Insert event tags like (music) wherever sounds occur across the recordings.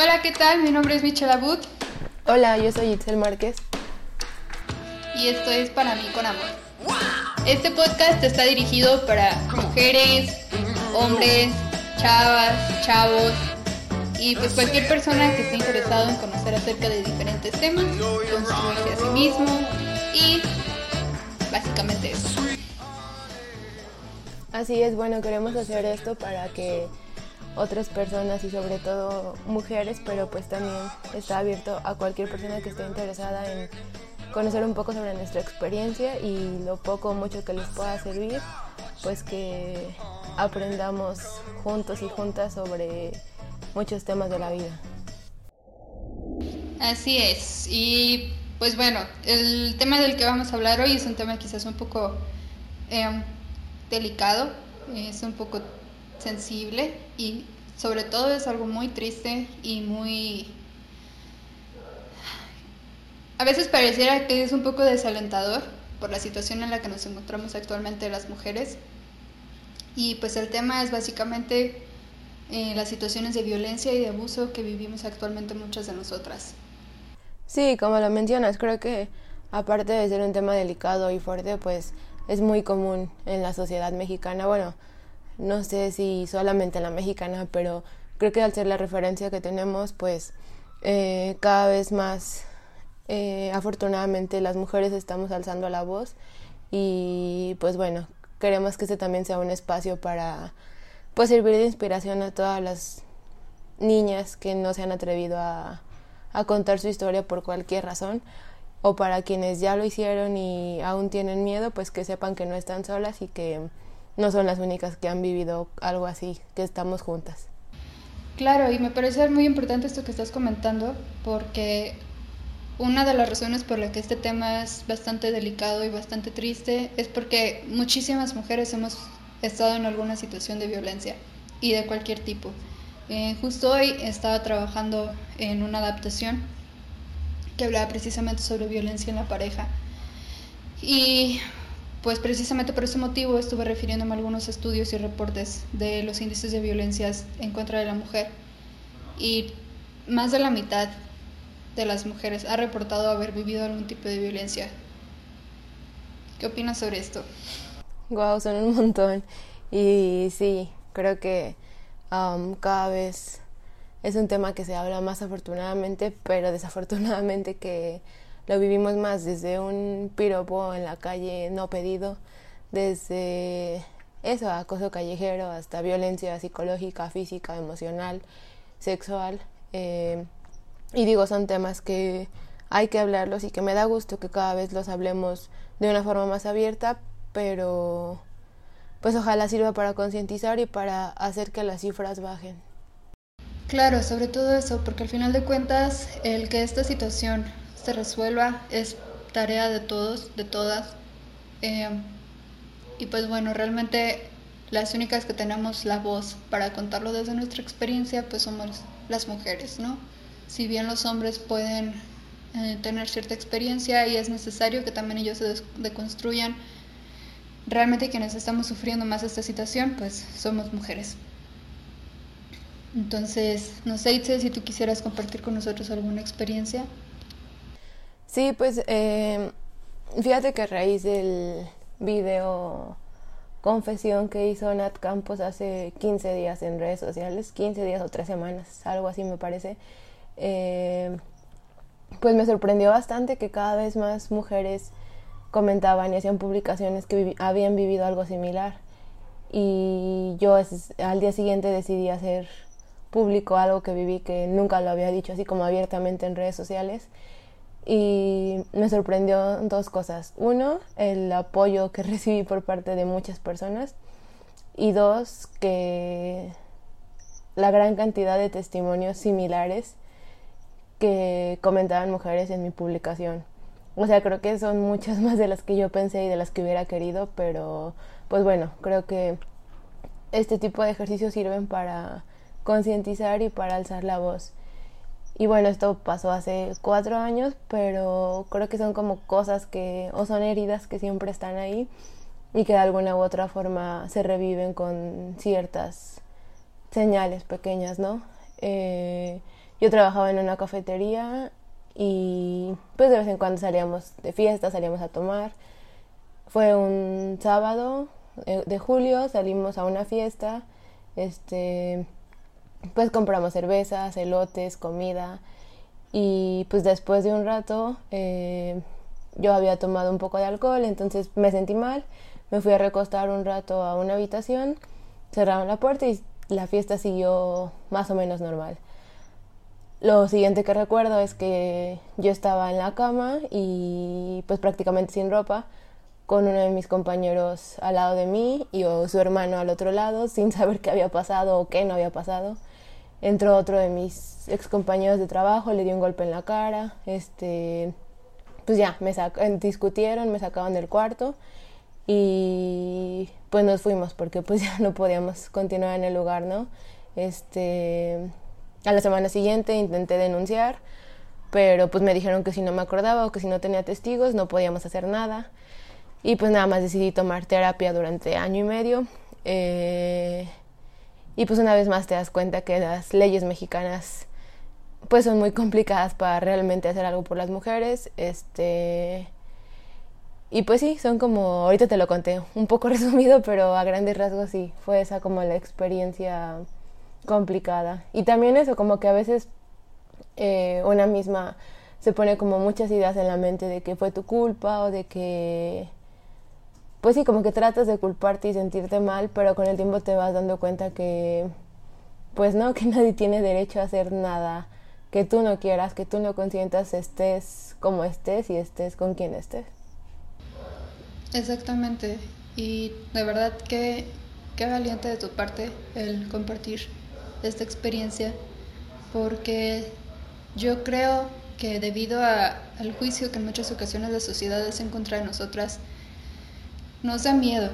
Hola, ¿qué tal? Mi nombre es Michelle Abud. Hola, yo soy Itzel Márquez. Y esto es Para mí con amor. Este podcast está dirigido para mujeres, hombres, chavas, chavos y pues cualquier persona que esté interesado en conocer acerca de diferentes temas, construirse a sí mismo y básicamente eso. Así es, bueno, queremos hacer esto para que otras personas y sobre todo mujeres, pero pues también está abierto a cualquier persona que esté interesada en conocer un poco sobre nuestra experiencia y lo poco o mucho que les pueda servir, pues que aprendamos juntos y juntas sobre muchos temas de la vida. Así es, y pues bueno, el tema del que vamos a hablar hoy es un tema quizás un poco em, delicado, es un poco sensible y sobre todo es algo muy triste y muy... A veces pareciera que es un poco desalentador por la situación en la que nos encontramos actualmente las mujeres. Y pues el tema es básicamente eh, las situaciones de violencia y de abuso que vivimos actualmente muchas de nosotras. Sí, como lo mencionas, creo que aparte de ser un tema delicado y fuerte, pues es muy común en la sociedad mexicana. Bueno, no sé si solamente en la mexicana, pero creo que al ser la referencia que tenemos, pues eh, cada vez más eh, afortunadamente las mujeres estamos alzando la voz y pues bueno, queremos que este también sea un espacio para pues servir de inspiración a todas las niñas que no se han atrevido a, a contar su historia por cualquier razón o para quienes ya lo hicieron y aún tienen miedo, pues que sepan que no están solas y que no son las únicas que han vivido algo así, que estamos juntas. Claro, y me parece muy importante esto que estás comentando, porque una de las razones por la que este tema es bastante delicado y bastante triste es porque muchísimas mujeres hemos estado en alguna situación de violencia y de cualquier tipo. Eh, justo hoy estaba trabajando en una adaptación que hablaba precisamente sobre violencia en la pareja. Y pues precisamente por ese motivo estuve refiriéndome a algunos estudios y reportes de los índices de violencias en contra de la mujer y más de la mitad de las mujeres ha reportado haber vivido algún tipo de violencia. ¿Qué opinas sobre esto? Wow, son un montón. Y sí, creo que um, cada vez es un tema que se habla más afortunadamente, pero desafortunadamente que lo vivimos más desde un piropo en la calle no pedido, desde eso, acoso callejero, hasta violencia psicológica, física, emocional, sexual. Eh, y digo, son temas que hay que hablarlos y que me da gusto que cada vez los hablemos de una forma más abierta, pero pues ojalá sirva para concientizar y para hacer que las cifras bajen. Claro, sobre todo eso, porque al final de cuentas el que esta situación se resuelva es tarea de todos, de todas. Eh, y pues bueno, realmente las únicas que tenemos la voz para contarlo desde nuestra experiencia, pues somos las mujeres, ¿no? Si bien los hombres pueden eh, tener cierta experiencia y es necesario que también ellos se deconstruyan, realmente quienes estamos sufriendo más esta situación, pues somos mujeres. Entonces, no sé, Itze, si tú quisieras compartir con nosotros alguna experiencia. Sí, pues eh, fíjate que a raíz del video confesión que hizo Nat Campos hace 15 días en redes sociales, 15 días o 3 semanas, algo así me parece, eh, pues me sorprendió bastante que cada vez más mujeres comentaban y hacían publicaciones que habían vivido algo similar. Y yo al día siguiente decidí hacer público algo que viví que nunca lo había dicho así como abiertamente en redes sociales y me sorprendió dos cosas. Uno, el apoyo que (laughs) recibí por parte de muchas personas y dos, que la gran cantidad de testimonios similares que comentaban mujeres en mi publicación. O sea, creo que son muchas (laughs) más de las que yo pensé y de las que hubiera querido, pero pues bueno, creo que este tipo de ejercicios sirven para concientizar y para alzar la voz. Y bueno, esto pasó hace cuatro años, pero creo que son como cosas que, o son heridas que siempre están ahí y que de alguna u otra forma se reviven con ciertas señales pequeñas, ¿no? Eh, yo trabajaba en una cafetería y pues de vez en cuando salíamos de fiesta, salíamos a tomar. Fue un sábado eh, de julio, salimos a una fiesta, este, pues compramos cervezas, elotes, comida y pues después de un rato eh, yo había tomado un poco de alcohol, entonces me sentí mal, me fui a recostar un rato a una habitación, cerraron la puerta y la fiesta siguió más o menos normal. Lo siguiente que recuerdo es que yo estaba en la cama y pues prácticamente sin ropa, con uno de mis compañeros al lado de mí y su hermano al otro lado, sin saber qué había pasado o qué no había pasado. Entró otro de mis ex compañeros de trabajo, le dio un golpe en la cara, este, pues ya, me discutieron, me sacaban del cuarto y pues nos fuimos porque pues (laughs) ya no podíamos continuar en el lugar, ¿no? Este, a la semana siguiente intenté denunciar, pero pues me dijeron que si no me acordaba o que si no tenía testigos no podíamos hacer nada. Y pues nada más decidí tomar terapia durante año y medio. Eh, y pues una vez más te das cuenta que las leyes mexicanas pues son muy complicadas para realmente hacer algo por las mujeres. Este y pues sí, son como ahorita te lo conté, un poco (laughs) resumido, pero a grandes rasgos sí, fue esa como la experiencia complicada. Y también eso, como que a veces eh, una misma se pone como muchas ideas en la mente de que fue tu culpa o de que, pues sí, como que tratas de culparte y sentirte mal, pero con el tiempo te vas dando cuenta que, pues no, (laughs) que nadie tiene derecho a hacer nada que tú no quieras, que tú no consientas, estés como estés y estés con quien estés. Exactamente. Y de verdad que qué valiente de tu parte el compartir esta experiencia porque yo creo que debido al juicio que en muchas ocasiones la sociedad hace en contra de nosotras, nos da miedo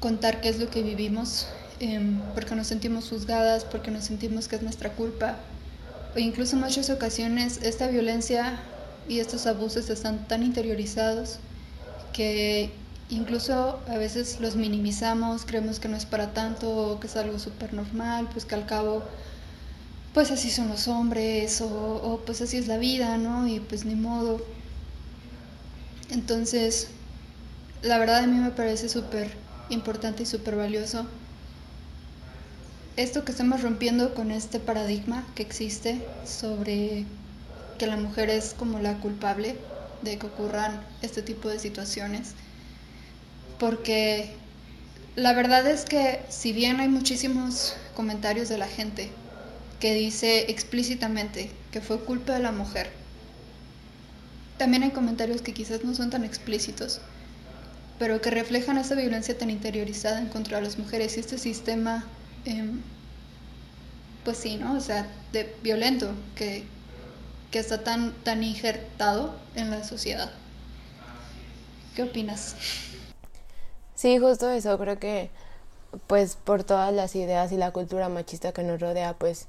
contar qué es lo que vivimos, em, porque nos sentimos juzgadas, porque nos sentimos que es nuestra culpa, o incluso en muchas ocasiones esta violencia y estos abusos están tan interiorizados que incluso a veces los minimizamos, creemos que no es para tanto, que es algo súper normal, pues que al cabo, pues así son los hombres, o, pues así es la vida, ¿no? Y pues ni modo. Entonces, la verdad a mí me parece súper importante y súper valioso esto que estamos rompiendo con este paradigma que existe sobre que la mujer es como la culpable de que ocurran este tipo de situaciones. Porque la verdad es que si bien hay muchísimos comentarios de la gente que dice explícitamente que fue culpa de la mujer, también hay comentarios que quizás no son tan explícitos, pero que reflejan esa violencia tan interiorizada en contra de las mujeres y este sistema, em, pues sí, ¿no? O sea, de violento que, que está tan, tan injertado en la sociedad. ¿Qué opinas? Sí, justo eso, creo que pues por todas las ideas y la cultura machista que nos rodea, pues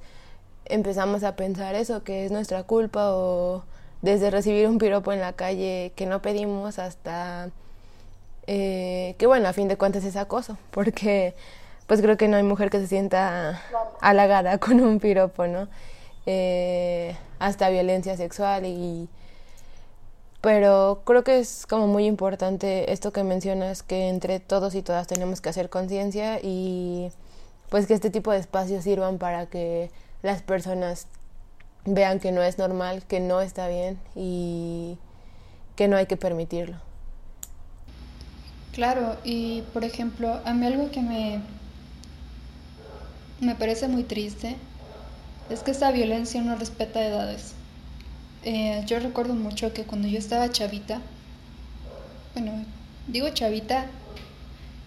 empezamos a pensar eso, que es nuestra culpa o desde recibir un piropo en la calle que no pedimos hasta eh, que bueno, a fin de cuentas es acoso, porque pues creo que no hay mujer que se sienta halagada con un piropo, ¿no? Eh, hasta violencia sexual y pero creo que es como muy importante esto que mencionas, que entre todos y todas tenemos que hacer conciencia y pues que este tipo de espacios sirvan para que las personas vean que no es normal, que no está bien y que no hay que permitirlo. Claro, y por ejemplo, a mí algo que me, me parece muy triste es que esta violencia no respeta edades. Eh, yo recuerdo mucho que cuando yo estaba chavita, bueno, digo chavita,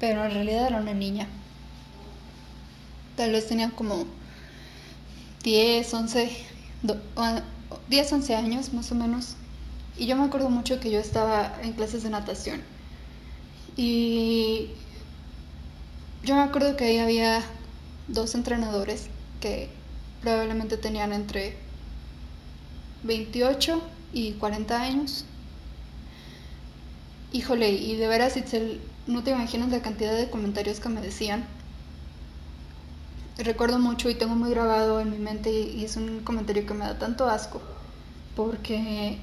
pero en realidad era una niña. Tal vez tenía como 10, 11, 10, 11 años más o menos. Y yo me acuerdo mucho que yo estaba en clases de natación. Y yo me acuerdo que ahí había dos entrenadores que probablemente tenían entre 28 y 40 años. Híjole, y de veras, Itzel, no te imaginas la cantidad de comentarios que me decían. recuerdo mucho y tengo muy grabado en mi mente y es un comentario que me da tanto asco, porque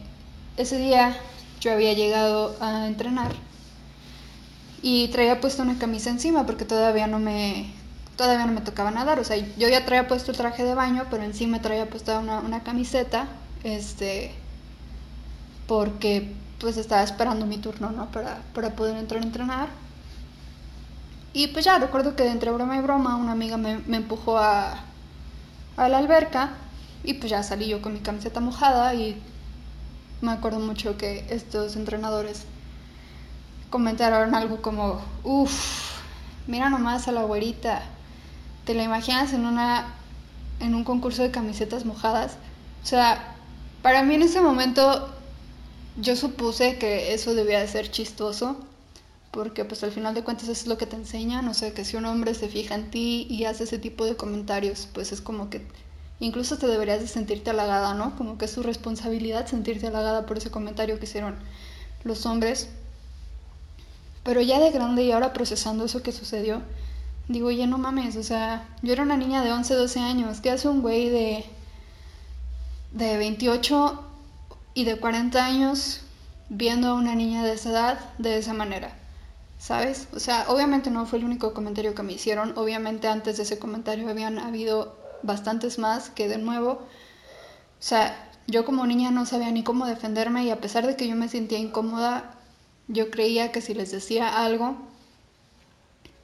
ese día yo había llegado a entrenar y traía puesta una camisa encima porque todavía no me todavía no me tocaba nadar, o sea, yo ya traía puesto el traje de baño, pero encima traía puesta una, una camiseta, este, porque pues estaba esperando mi turno, ¿no? Para, para poder entrar a entrenar. Y pues ya recuerdo que entre broma y broma una amiga me, me empujó a, a la alberca y pues ya salí yo con mi camiseta mojada y me acuerdo mucho que estos entrenadores comentaron algo como, uff, mira nomás a la güerita, ¿te la imaginas en una en un concurso de camisetas mojadas? O sea, para mí en ese momento yo supuse que eso debía de ser chistoso, porque pues al final de cuentas es lo que te enseñan, o sea, que si un hombre se fija en ti y hace ese tipo de comentarios, pues es como que incluso te deberías de sentirte halagada, ¿no? Como que es tu responsabilidad sentirte halagada por ese comentario que hicieron los hombres. Pero ya de grande y ahora procesando eso que sucedió, digo, oye, no mames, o sea, yo era una niña de 11, 12 años, ¿qué hace un güey de, de 28 y de 40 años viendo a una niña de esa edad de esa manera? ¿Sabes? O sea, obviamente no fue el único comentario que me hicieron, obviamente antes de ese comentario habían habido bastantes más que de nuevo, o sea, yo como niña no sabía ni cómo defenderme y a pesar de que yo me sentía incómoda, yo creía que si les decía algo,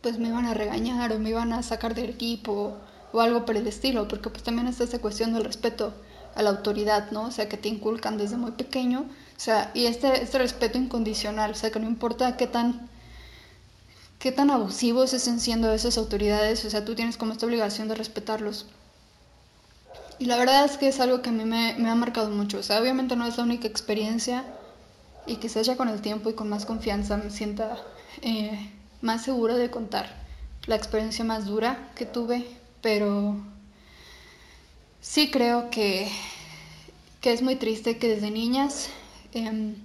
pues me iban a regañar o me iban a sacar del equipo o algo por el estilo, porque pues también está esa cuestión del respeto a la autoridad, ¿no? O sea, que te inculcan desde muy pequeño, o sea, y este, este respeto incondicional, o sea, que no importa qué tan qué tan abusivos estén siendo esas autoridades, o sea, tú tienes como esta obligación de respetarlos. Y la verdad es que es algo que a mí me, ha marcado mucho. O sea, obviamente no es la única experiencia y quizás ya con el tiempo y con más confianza me sienta eh, más segura de contar la experiencia más dura que tuve, pero sí creo que, que es muy triste que desde niñas em,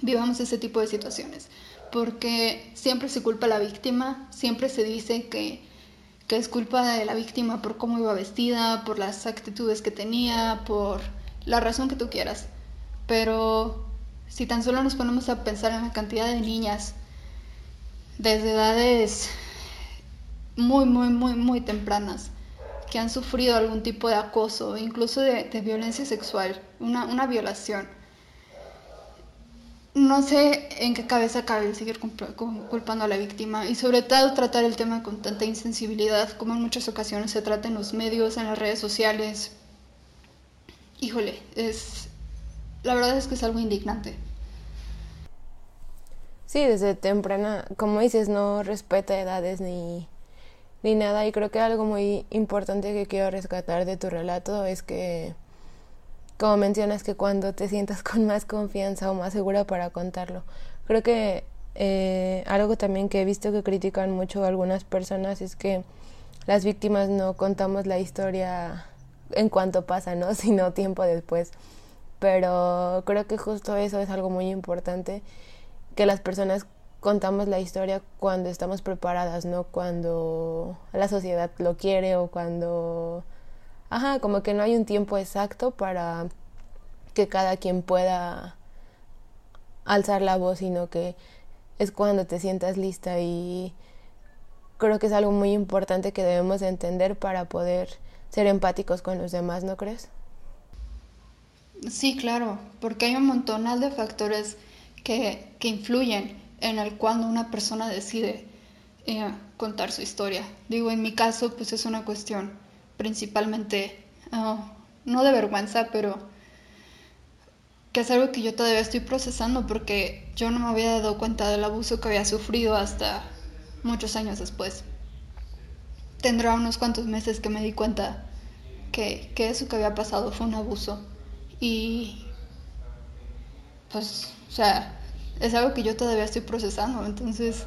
vivamos ese tipo de situaciones, porque siempre se culpa a la víctima, siempre se dice que que es culpa de la víctima por cómo iba vestida, por las actitudes que tenía, por la razón que tú quieras. Pero si tan solo nos ponemos a pensar en la cantidad de niñas desde edades muy, muy, muy, muy tempranas que han sufrido algún tipo de acoso, incluso de, violencia sexual, una, una violación no sé en qué cabeza cabe seguir culpando a la víctima y sobre todo tratar el tema con tanta insensibilidad como en muchas ocasiones se trata en los medios, en las redes sociales. Híjole, es la verdad es que es algo indignante. Sí, desde temprana, como dices, no respeta edades ni, ni nada y creo que algo muy importante que quiero rescatar de tu relato es que como mencionas que cuando te sientas (laughs) con más confianza o más segura para contarlo. Creo que eh, algo también que he visto que critican mucho algunas personas es que las víctimas no contamos la historia en cuanto pasa, ¿no? (laughs) Sino tiempo después. Pero creo que justo eso es algo muy importante, que las personas contamos la historia cuando estamos preparadas, no cuando la sociedad lo quiere o cuando Ajá, como que no hay un tiempo exacto para que cada quien pueda alzar la voz, sino que es cuando te sientas lista y creo que es algo muy importante que debemos entender para poder ser empáticos con los demás, ¿no crees? Sí, claro, porque hay un montón de factores que, que influyen en el cuando una persona decide eh, contar su historia. Digo, en mi caso, pues es una cuestión principalmente, ah, no de vergüenza, pero que es algo que yo todavía estoy procesando porque yo no me había dado cuenta del abuso que había sufrido hasta muchos años después. Tendrá unos cuantos meses que me di cuenta que, que eso que había pasado fue un abuso. Y pues, o sea, es algo que yo todavía estoy procesando. Entonces,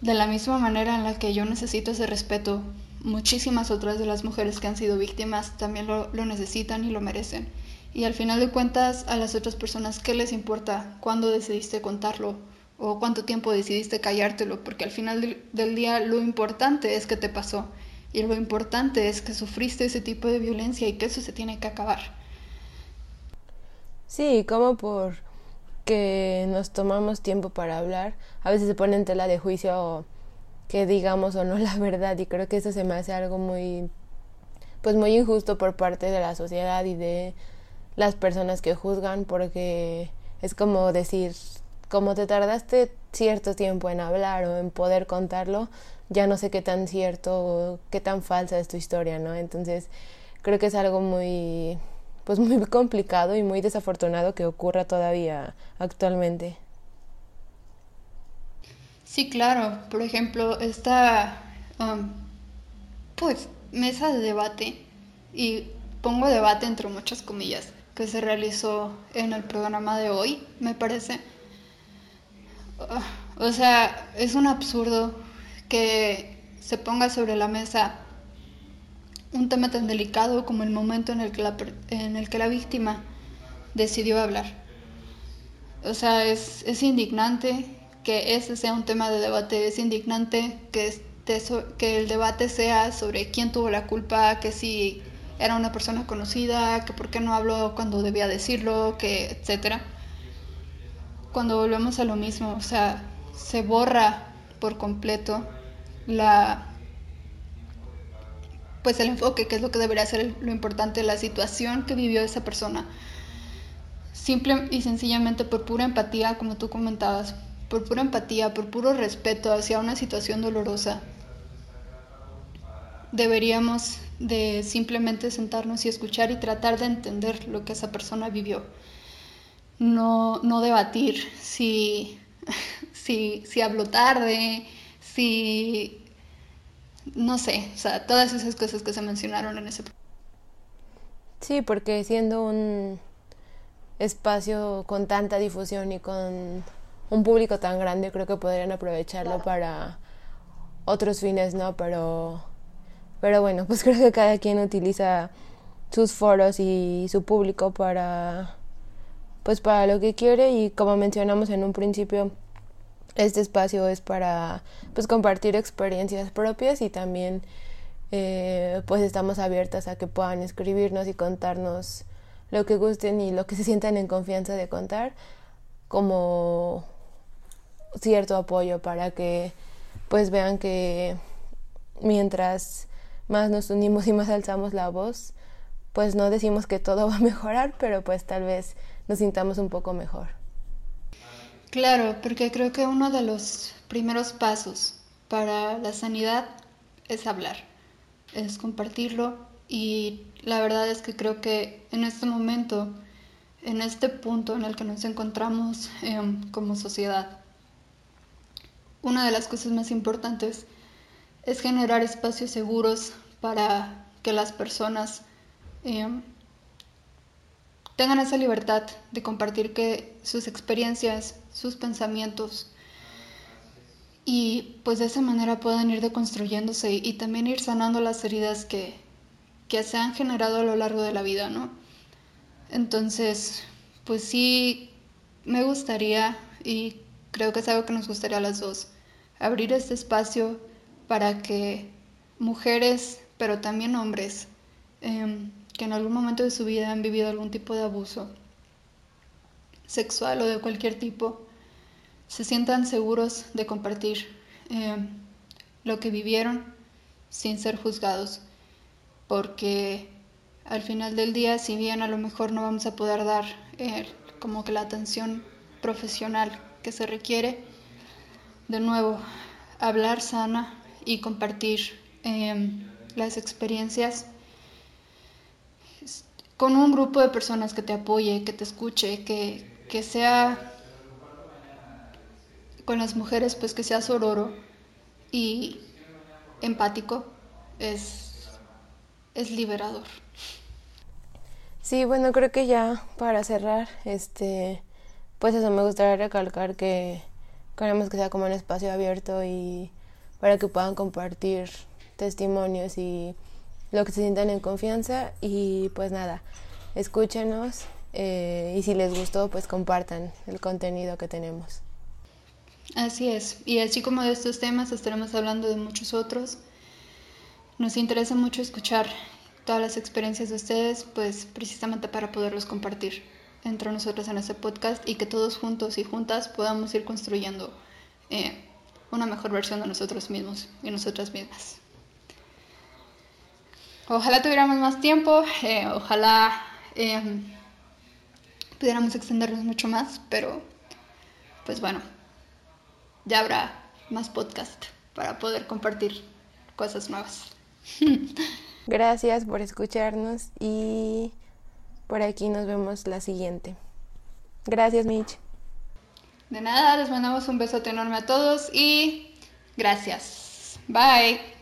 de la misma manera en la que yo necesito ese respeto muchísimas otras de las mujeres que han sido víctimas también lo, necesitan y lo merecen. Y al final de cuentas, a las otras personas, ¿qué les importa cuándo decidiste contarlo o cuánto tiempo decidiste callártelo? Porque al final del, día lo importante es que te pasó Y lo importante es que sufriste ese tipo de violencia y que eso se tiene que acabar. Sí, como por que nos tomamos tiempo para hablar, a veces se pone en tela de juicio que digamos o no (laughs) la verdad y creo que eso se me hace algo muy pues muy injusto por parte de la sociedad y de las personas que juzgan porque es como decir como te tardaste cierto tiempo en hablar o en poder contarlo ya no sé qué tan cierto o qué tan falsa es tu historia no entonces creo que es algo muy pues muy complicado y muy desafortunado que ocurra todavía actualmente Sí, claro. Por ejemplo, esta um, pues mesa de debate y pongo debate entre muchas comillas que se realizó en el programa de hoy, me parece. Uh, o sea, es un absurdo que se ponga sobre la mesa un tema tan delicado como el momento en el que la, en el que la víctima decidió hablar. O sea, es, es indignante que ese sea un tema de debate. Es indignante que, que el debate sea sobre quién tuvo la culpa, que si era una persona conocida, que por qué no habló cuando debía decirlo, que etcétera. Cuando volvemos a lo mismo, o sea, se borra por completo la pues el enfoque, que es lo que debería ser lo importante, la situación que vivió esa persona. Simple y sencillamente por pura empatía, como tú comentabas, por pura empatía, por puro respeto hacia una situación dolorosa, deberíamos de simplemente sentarnos y escuchar y tratar de entender lo que esa persona vivió. No, no debatir si, (laughs) si, si habló tarde, si... no sé, o sea, todas esas cosas que se mencionaron en ese... Sí, porque siendo un espacio con tanta difusión y con un público tan grande, creo que podrían aprovecharlo para otros fines, ¿no? Pero, pero bueno, pues (laughs) creo que cada quien utiliza sus foros y su público para, pues para lo que quiere. Y como mencionamos en un principio, este espacio es para, pues compartir experiencias propias y también, eh, pues estamos abiertas a que puedan escribirnos y contarnos lo que gusten y lo que se sientan en confianza de contar como cierto apoyo para que pues vean que mientras más nos unimos y más alzamos la voz, pues no decimos que todo (laughs) va a mejorar, pero pues tal vez nos sintamos un poco mejor. Claro, porque creo que uno de los primeros pasos para la sanidad es hablar, es compartirlo y la verdad es que creo que en este momento, en este punto en el que nos encontramos em, como sociedad, una de las cosas más importantes es generar espacios seguros para que las personas em, tengan esa libertad de compartir que sus experiencias, sus pensamientos y pues de esa manera puedan ir deconstruyéndose y, también ir sanando las heridas que, que se han generado a lo largo de la vida, ¿no? Entonces, pues sí, me gustaría y creo que es algo que nos gustaría a las dos, abrir este espacio para que mujeres, pero también hombres, em, que en algún momento de su vida han vivido algún tipo de abuso sexual o de cualquier tipo, se sientan seguros de compartir em, lo que vivieron sin ser juzgados, porque al final del día, si bien a lo mejor no vamos a poder dar eh, como que la atención profesional que se requiere, de nuevo, hablar sana y compartir em, las experiencias con un grupo de personas que te apoye, que te escuche, que, que sea con las mujeres, pues que sea sororo y empático, es, es liberador. Sí, bueno, creo que ya para cerrar, este, pues eso me gustaría recalcar que Queremos que sea como un espacio abierto y para que puedan compartir testimonios y lo que se sientan en confianza y pues nada, escúchenos eh, y si les gustó pues compartan el contenido que tenemos. Así es, y así como de estos temas estaremos hablando de muchos otros. Nos interesa mucho escuchar todas las experiencias de ustedes, pues precisamente para poderlos compartir entre nosotros en este podcast y que todos juntos y juntas podamos ir construyendo eh, una mejor versión de nosotros mismos y nosotras mismas. Ojalá tuviéramos más tiempo, eh, ojalá eh, pudiéramos extendernos mucho más, pero pues bueno, ya habrá más podcast para poder compartir cosas nuevas. (laughs) Gracias por escucharnos y por aquí nos vemos la siguiente. Gracias, Mitch. De nada, les mandamos un besote enorme a todos y gracias. Bye.